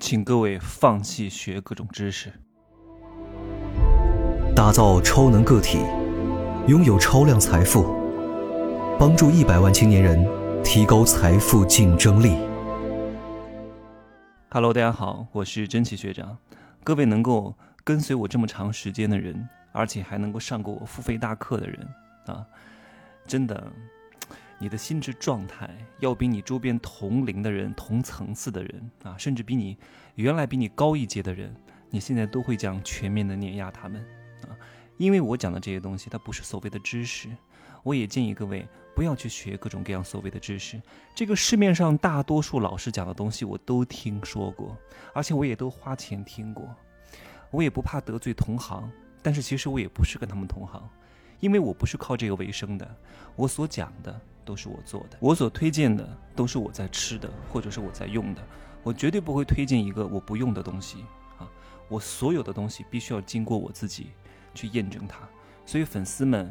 请各位放弃学各种知识，打造超能个体，拥有超量财富，帮助一百万青年人提高财富竞争力。Hello，大家好，我是真奇学长。各位能够跟随我这么长时间的人，而且还能够上过我付费大课的人啊，真的。你的心智状态要比你周边同龄的人、同层次的人啊，甚至比你原来比你高一阶的人，你现在都会这样全面的碾压他们啊！因为我讲的这些东西，它不是所谓的知识。我也建议各位不要去学各种各样所谓的知识。这个市面上大多数老师讲的东西，我都听说过，而且我也都花钱听过。我也不怕得罪同行，但是其实我也不是跟他们同行，因为我不是靠这个为生的。我所讲的。都是我做的，我所推荐的都是我在吃的，或者是我在用的，我绝对不会推荐一个我不用的东西啊！我所有的东西必须要经过我自己去验证它，所以粉丝们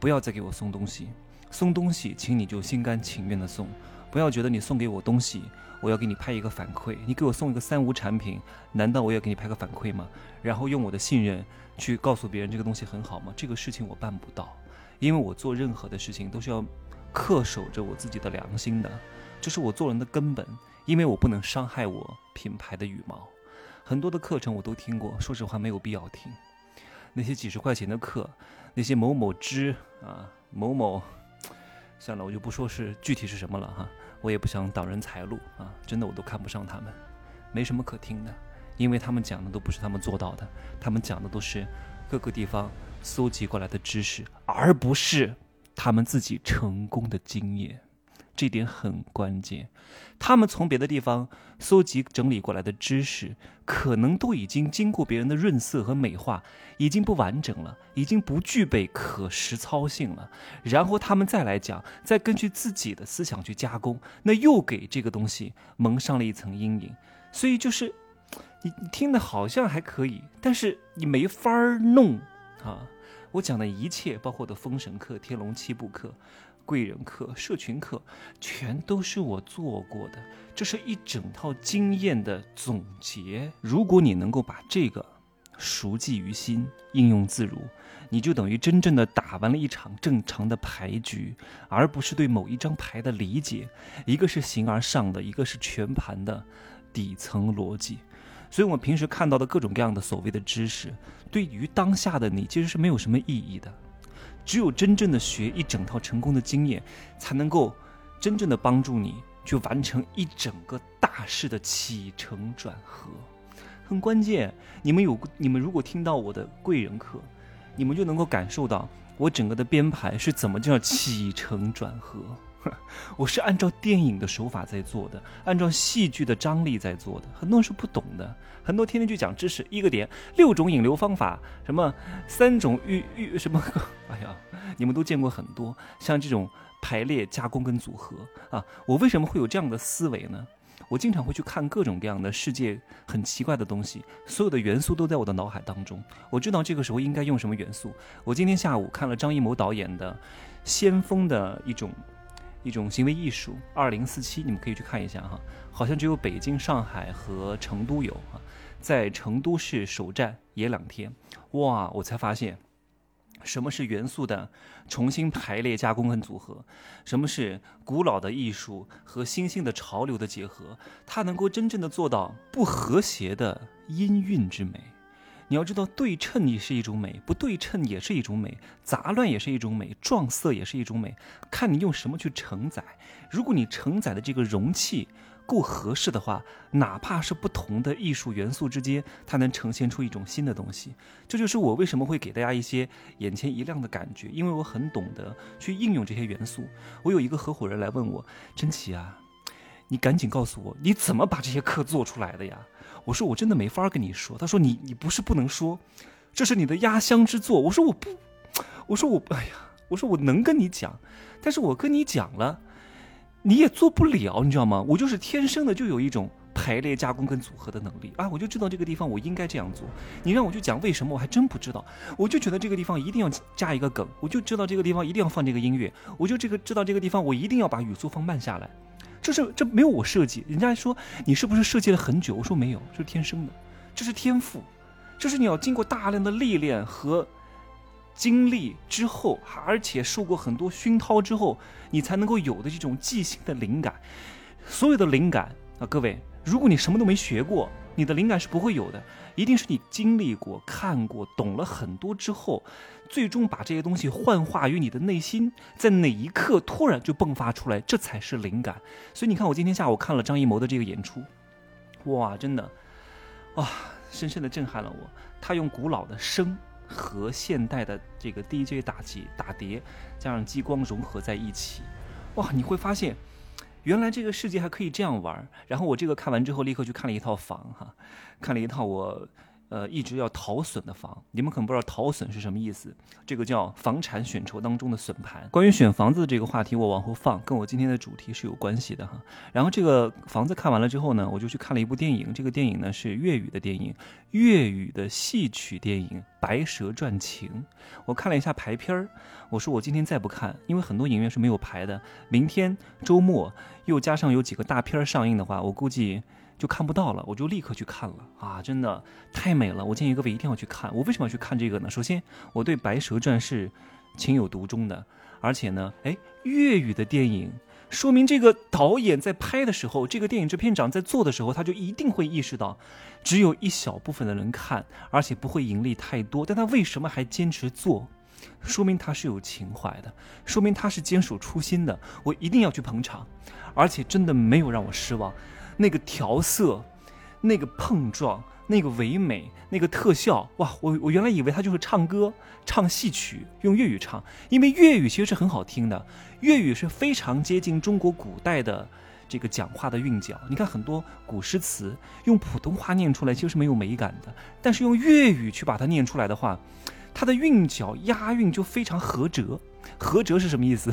不要再给我送东西，送东西请你就心甘情愿的送，不要觉得你送给我东西，我要给你拍一个反馈，你给我送一个三无产品，难道我要给你拍个反馈吗？然后用我的信任去告诉别人这个东西很好吗？这个事情我办不到，因为我做任何的事情都是要。恪守着我自己的良心的，这是我做人的根本，因为我不能伤害我品牌的羽毛。很多的课程我都听过，说实话没有必要听。那些几十块钱的课，那些某某知啊某某，算了，我就不说是具体是什么了哈，我也不想挡人财路啊，真的我都看不上他们，没什么可听的，因为他们讲的都不是他们做到的，他们讲的都是各个地方搜集过来的知识，而不是。他们自己成功的经验，这点很关键。他们从别的地方搜集整理过来的知识，可能都已经经过别人的润色和美化，已经不完整了，已经不具备可实操性了。然后他们再来讲，再根据自己的思想去加工，那又给这个东西蒙上了一层阴影。所以就是，你听的好像还可以，但是你没法儿弄啊。我讲的一切，包括我的封神课、天龙七部课、贵人课、社群课，全都是我做过的。这是一整套经验的总结。如果你能够把这个熟记于心、应用自如，你就等于真正的打完了一场正常的牌局，而不是对某一张牌的理解。一个是形而上的，一个是全盘的底层逻辑。所以，我们平时看到的各种各样的所谓的知识，对于当下的你其实是没有什么意义的。只有真正的学一整套成功的经验，才能够真正的帮助你去完成一整个大事的起承转合，很关键。你们有你们如果听到我的贵人课，你们就能够感受到我整个的编排是怎么叫起承转合。我是按照电影的手法在做的，按照戏剧的张力在做的。很多人是不懂的，很多天天去讲知识，一个点六种引流方法，什么三种预预什么，哎呀，你们都见过很多，像这种排列、加工跟组合啊。我为什么会有这样的思维呢？我经常会去看各种各样的世界很奇怪的东西，所有的元素都在我的脑海当中。我知道这个时候应该用什么元素。我今天下午看了张艺谋导演的《先锋》的一种。一种行为艺术，二零四七，你们可以去看一下哈，好像只有北京、上海和成都有啊，在成都市首站也两天，哇，我才发现，什么是元素的重新排列、加工跟组合，什么是古老的艺术和新兴的潮流的结合，它能够真正的做到不和谐的音韵之美。你要知道，对称也是一种美，不对称也是一种美，杂乱也是一种美，撞色也是一种美，看你用什么去承载。如果你承载的这个容器够合适的话，哪怕是不同的艺术元素之间，它能呈现出一种新的东西。这就是我为什么会给大家一些眼前一亮的感觉，因为我很懂得去应用这些元素。我有一个合伙人来问我：“真奇啊，你赶紧告诉我，你怎么把这些课做出来的呀？”我说我真的没法跟你说。他说你你不是不能说，这是你的压箱之作。我说我不，我说我哎呀，我说我能跟你讲，但是我跟你讲了，你也做不了，你知道吗？我就是天生的就有一种排列加工跟组合的能力啊，我就知道这个地方我应该这样做。你让我去讲为什么，我还真不知道。我就觉得这个地方一定要加一个梗，我就知道这个地方一定要放这个音乐，我就这个知道这个地方我一定要把语速放慢下来。这是这没有我设计。人家说你是不是设计了很久？我说没有，这是天生的，这是天赋，这是你要经过大量的历练和经历之后，而且受过很多熏陶之后，你才能够有的这种即兴的灵感。所有的灵感啊，各位，如果你什么都没学过，你的灵感是不会有的。一定是你经历过、看过、懂了很多之后，最终把这些东西幻化于你的内心，在哪一刻突然就迸发出来，这才是灵感。所以你看，我今天下午看了张艺谋的这个演出，哇，真的，哇，深深的震撼了我。他用古老的声和现代的这个 DJ 打击打碟，加上激光融合在一起，哇，你会发现。原来这个世界还可以这样玩然后我这个看完之后，立刻去看了一套房哈，看了一套我。呃，一直要逃损的房，你们可能不知道逃损是什么意思。这个叫房产选筹当中的损盘。关于选房子这个话题，我往后放，跟我今天的主题是有关系的哈。然后这个房子看完了之后呢，我就去看了一部电影。这个电影呢是粤语的电影，粤语的戏曲电影《白蛇传情》。我看了一下排片儿，我说我今天再不看，因为很多影院是没有排的。明天周末又加上有几个大片上映的话，我估计。就看不到了，我就立刻去看了啊！真的太美了，我建议各位一定要去看。我为什么要去看这个呢？首先，我对《白蛇传》是情有独钟的，而且呢，哎，粤语的电影，说明这个导演在拍的时候，这个电影制片长在做的时候，他就一定会意识到，只有一小部分的人看，而且不会盈利太多。但他为什么还坚持做？说明他是有情怀的，说明他是坚守初心的。我一定要去捧场，而且真的没有让我失望。那个调色，那个碰撞，那个唯美，那个特效，哇！我我原来以为他就是唱歌，唱戏曲，用粤语唱，因为粤语其实是很好听的，粤语是非常接近中国古代的这个讲话的韵脚。你看很多古诗词用普通话念出来其实是没有美感的，但是用粤语去把它念出来的话，它的韵脚押韵就非常合辙。合辙是什么意思？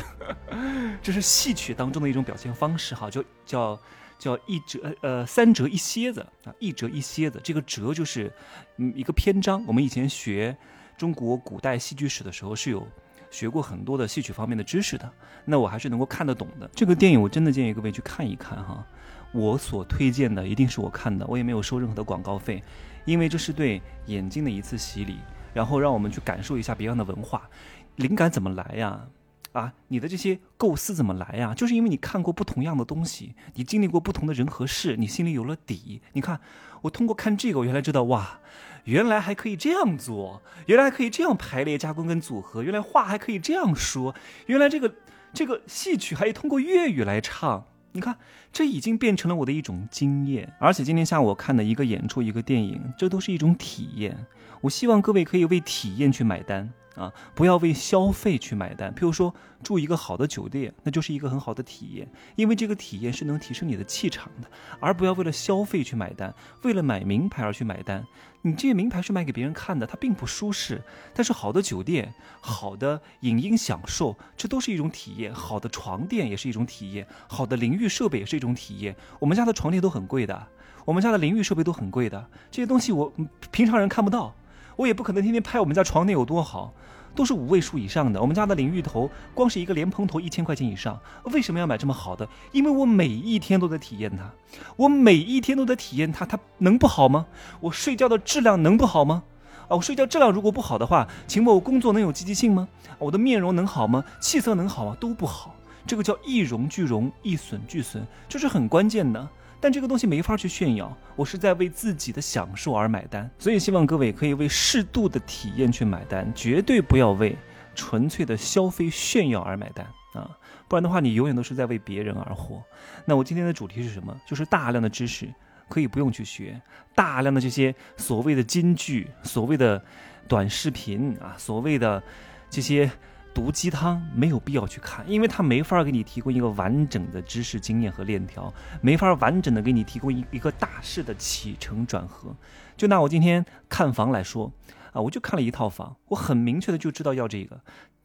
这是戏曲当中的一种表现方式，哈，就叫。叫一折呃三折一蝎子啊，一折一蝎子，这个折就是嗯一个篇章。我们以前学中国古代戏剧史的时候是有学过很多的戏曲方面的知识的，那我还是能够看得懂的。这个电影我真的建议各位去看一看哈。我所推荐的一定是我看的，我也没有收任何的广告费，因为这是对眼睛的一次洗礼，然后让我们去感受一下别样的文化，灵感怎么来呀？啊，你的这些构思怎么来呀？就是因为你看过不同样的东西，你经历过不同的人和事，你心里有了底。你看，我通过看这个，我原来知道哇，原来还可以这样做，原来还可以这样排列加工跟组合，原来话还可以这样说，原来这个这个戏曲还通过粤语来唱。你看，这已经变成了我的一种经验。而且今天下午我看的一个演出，一个电影，这都是一种体验。我希望各位可以为体验去买单。啊，不要为消费去买单。譬如说住一个好的酒店，那就是一个很好的体验，因为这个体验是能提升你的气场的。而不要为了消费去买单，为了买名牌而去买单。你这些名牌是卖给别人看的，它并不舒适。但是好的酒店、好的影音享受，这都是一种体验。好的床垫也是一种体验，好的淋浴设备也是一种体验。我们家的床垫都很贵的，我们家的淋浴设备都很贵的，这些东西我平常人看不到。我也不可能天天拍我们家床垫有多好，都是五位数以上的。我们家的淋浴头，光是一个莲蓬头一千块钱以上。为什么要买这么好的？因为我每一天都在体验它，我每一天都在体验它，它能不好吗？我睡觉的质量能不好吗？啊，我睡觉质量如果不好的话，请问我工作能有积极性吗？我的面容能好吗？气色能好吗？都不好。这个叫一荣俱荣，一损俱损，这是很关键的。但这个东西没法去炫耀，我是在为自己的享受而买单，所以希望各位可以为适度的体验去买单，绝对不要为纯粹的消费炫耀而买单啊！不然的话，你永远都是在为别人而活。那我今天的主题是什么？就是大量的知识可以不用去学，大量的这些所谓的金句、所谓的短视频啊、所谓的这些。毒鸡汤没有必要去看，因为它没法给你提供一个完整的知识经验和链条，没法完整的给你提供一一个大势的起承转合。就拿我今天看房来说，啊，我就看了一套房，我很明确的就知道要这个。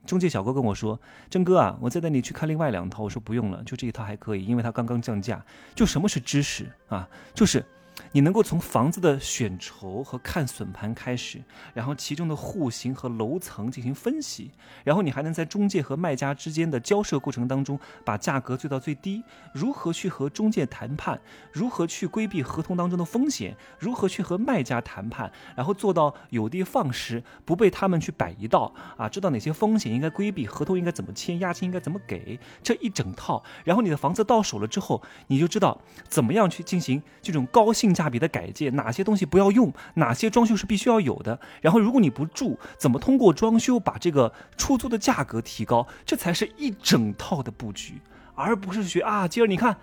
中介小哥跟我说：“真哥啊，我再带你去看另外两套。”我说不用了，就这一套还可以，因为它刚刚降价。就什么是知识啊？就是你能够从房子的选筹和看损盘开始，然后其中的户型和楼层进行分析，然后你还能在中介和卖家之间的交涉过程当中把价格做到最低，如何去和中介谈判，如何去规避合同当中的风险，如何去和卖家谈判，然后做到有的放矢，不被他们去摆一道啊，知道哪些风险应该规避，合同应该怎么签，押金应该怎么给，这一整套，然后你的房子到手了之后，你就知道怎么样去进行这种高性性价比的改建，哪些东西不要用，哪些装修是必须要有的。然后如果你不住，怎么通过装修把这个出租的价格提高？这才是一整套的布局，而不是学啊，今儿你看，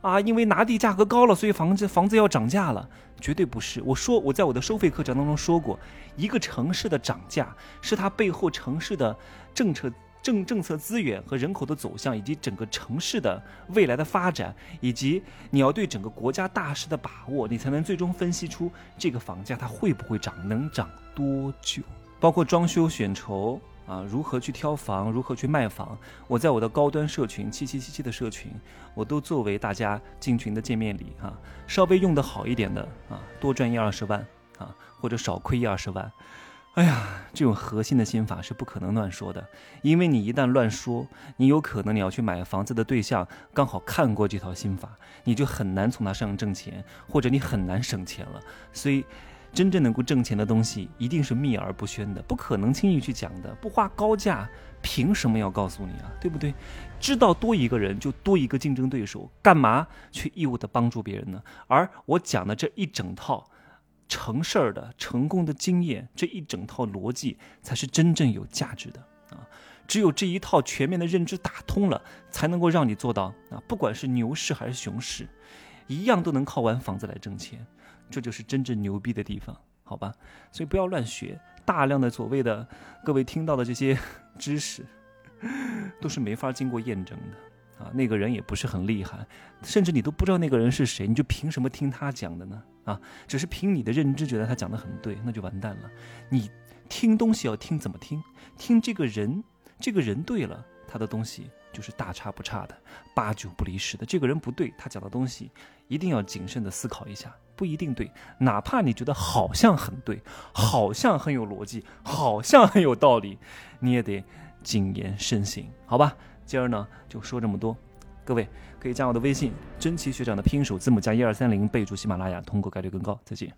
啊，因为拿地价格高了，所以房子房子要涨价了，绝对不是。我说我在我的收费课程当中说过，一个城市的涨价是它背后城市的政策。政政策资源和人口的走向，以及整个城市的未来的发展，以及你要对整个国家大势的把握，你才能最终分析出这个房价它会不会涨，能涨多久。包括装修选筹啊，如何去挑房，如何去卖房，我在我的高端社群七七七七的社群，我都作为大家进群的见面礼啊。稍微用得好一点的啊，多赚一二十万啊，或者少亏一二十万。哎呀，这种核心的心法是不可能乱说的，因为你一旦乱说，你有可能你要去买房子的对象刚好看过这套心法，你就很难从他身上挣钱，或者你很难省钱了。所以，真正能够挣钱的东西一定是秘而不宣的，不可能轻易去讲的。不花高价，凭什么要告诉你啊？对不对？知道多一个人就多一个竞争对手，干嘛去义务的帮助别人呢？而我讲的这一整套。成事儿的成功的经验，这一整套逻辑才是真正有价值的啊！只有这一套全面的认知打通了，才能够让你做到啊！不管是牛市还是熊市，一样都能靠玩房子来挣钱，这就是真正牛逼的地方，好吧？所以不要乱学，大量的所谓的各位听到的这些知识，都是没法经过验证的。啊，那个人也不是很厉害，甚至你都不知道那个人是谁，你就凭什么听他讲的呢？啊，只是凭你的认知觉得他讲的很对，那就完蛋了。你听东西要听怎么听？听这个人，这个人对了，他的东西就是大差不差的，八九不离十的。这个人不对，他讲的东西一定要谨慎的思考一下，不一定对。哪怕你觉得好像很对，好像很有逻辑，好像很有道理，你也得谨言慎行，好吧？今儿呢就说这么多，各位可以加我的微信，真奇学长的拼音首字母加一二三零，备注喜马拉雅，通过概率更高。再见。